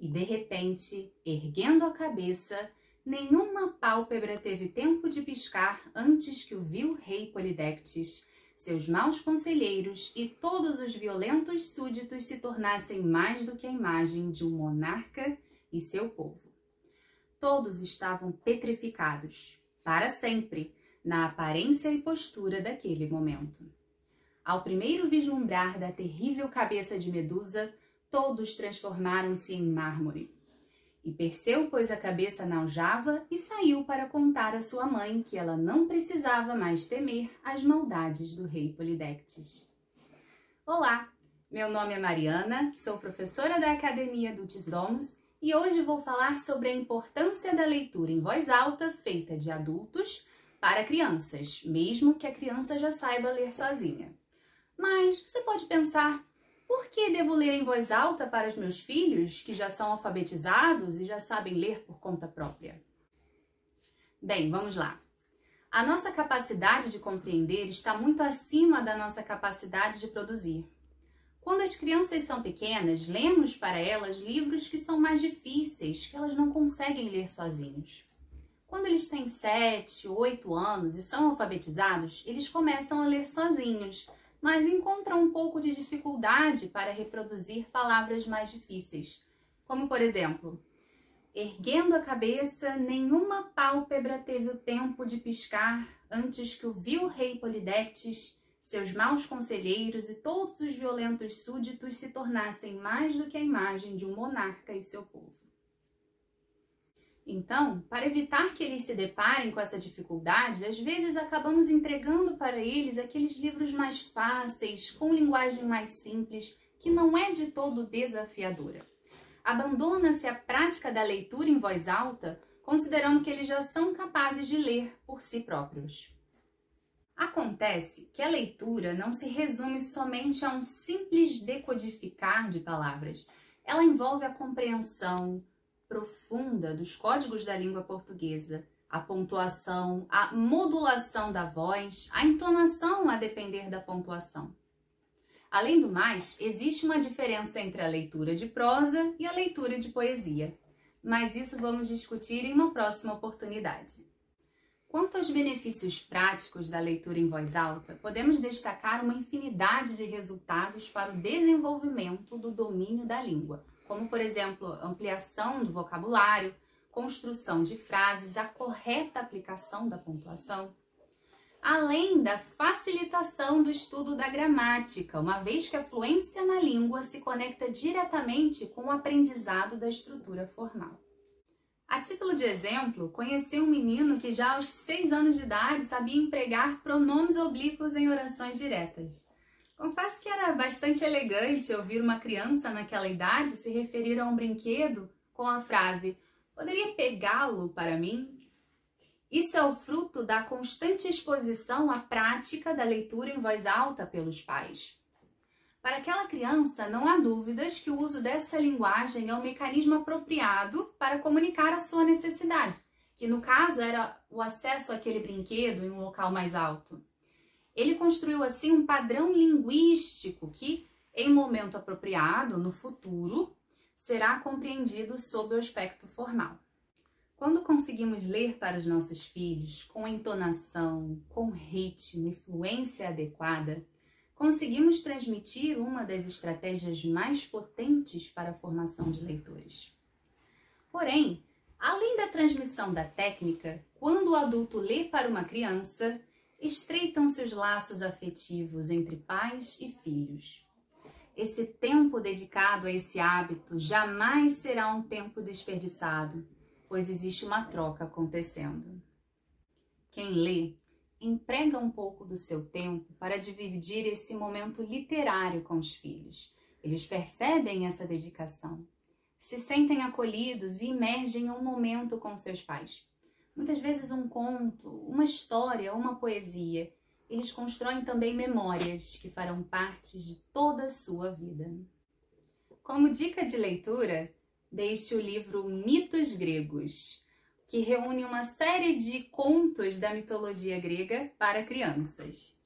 E de repente, erguendo a cabeça, nenhuma pálpebra teve tempo de piscar antes que o vil rei Polidectes, seus maus conselheiros e todos os violentos súditos se tornassem mais do que a imagem de um monarca e seu povo. Todos estavam petrificados, para sempre, na aparência e postura daquele momento. Ao primeiro vislumbrar da terrível cabeça de Medusa, todos transformaram-se em mármore. E Perseu pôs a cabeça na aljava e saiu para contar à sua mãe que ela não precisava mais temer as maldades do rei Polidectes. Olá, meu nome é Mariana, sou professora da Academia do Domus e hoje vou falar sobre a importância da leitura em voz alta feita de adultos para crianças, mesmo que a criança já saiba ler sozinha. Mas você pode pensar, por que devo ler em voz alta para os meus filhos, que já são alfabetizados e já sabem ler por conta própria? Bem, vamos lá. A nossa capacidade de compreender está muito acima da nossa capacidade de produzir. Quando as crianças são pequenas, lemos para elas livros que são mais difíceis, que elas não conseguem ler sozinhos. Quando eles têm 7, 8 anos e são alfabetizados, eles começam a ler sozinhos, mas encontram um pouco de dificuldade para reproduzir palavras mais difíceis. Como, por exemplo, erguendo a cabeça, nenhuma pálpebra teve o tempo de piscar antes que o vil rei Polidectes seus maus conselheiros e todos os violentos súditos se tornassem mais do que a imagem de um monarca e seu povo. Então, para evitar que eles se deparem com essa dificuldade, às vezes acabamos entregando para eles aqueles livros mais fáceis, com linguagem mais simples, que não é de todo desafiadora. Abandona-se a prática da leitura em voz alta, considerando que eles já são capazes de ler por si próprios. Acontece que a leitura não se resume somente a um simples decodificar de palavras. Ela envolve a compreensão profunda dos códigos da língua portuguesa, a pontuação, a modulação da voz, a entonação a depender da pontuação. Além do mais, existe uma diferença entre a leitura de prosa e a leitura de poesia, mas isso vamos discutir em uma próxima oportunidade. Quanto aos benefícios práticos da leitura em voz alta, podemos destacar uma infinidade de resultados para o desenvolvimento do domínio da língua, como, por exemplo, ampliação do vocabulário, construção de frases, a correta aplicação da pontuação, além da facilitação do estudo da gramática, uma vez que a fluência na língua se conecta diretamente com o aprendizado da estrutura formal. A título de exemplo, conheci um menino que já aos seis anos de idade sabia empregar pronomes oblíquos em orações diretas. Confesso que era bastante elegante ouvir uma criança naquela idade se referir a um brinquedo com a frase: Poderia pegá-lo para mim? Isso é o fruto da constante exposição à prática da leitura em voz alta pelos pais. Para aquela criança, não há dúvidas que o uso dessa linguagem é o mecanismo apropriado para comunicar a sua necessidade, que no caso era o acesso àquele brinquedo em um local mais alto. Ele construiu assim um padrão linguístico que, em momento apropriado, no futuro, será compreendido sob o aspecto formal. Quando conseguimos ler para os nossos filhos com entonação, com ritmo e fluência adequada, conseguimos transmitir uma das estratégias mais potentes para a formação de leitores. Porém, além da transmissão da técnica, quando o adulto lê para uma criança, estreitam-se os laços afetivos entre pais e filhos. Esse tempo dedicado a esse hábito jamais será um tempo desperdiçado, pois existe uma troca acontecendo. Quem lê emprega um pouco do seu tempo para dividir esse momento literário com os filhos. Eles percebem essa dedicação, se sentem acolhidos e emergem em um momento com seus pais. Muitas vezes um conto, uma história, uma poesia. Eles constroem também memórias que farão parte de toda a sua vida. Como dica de leitura, deixe o livro Mitos Gregos, que reúne uma série de contos da mitologia grega para crianças.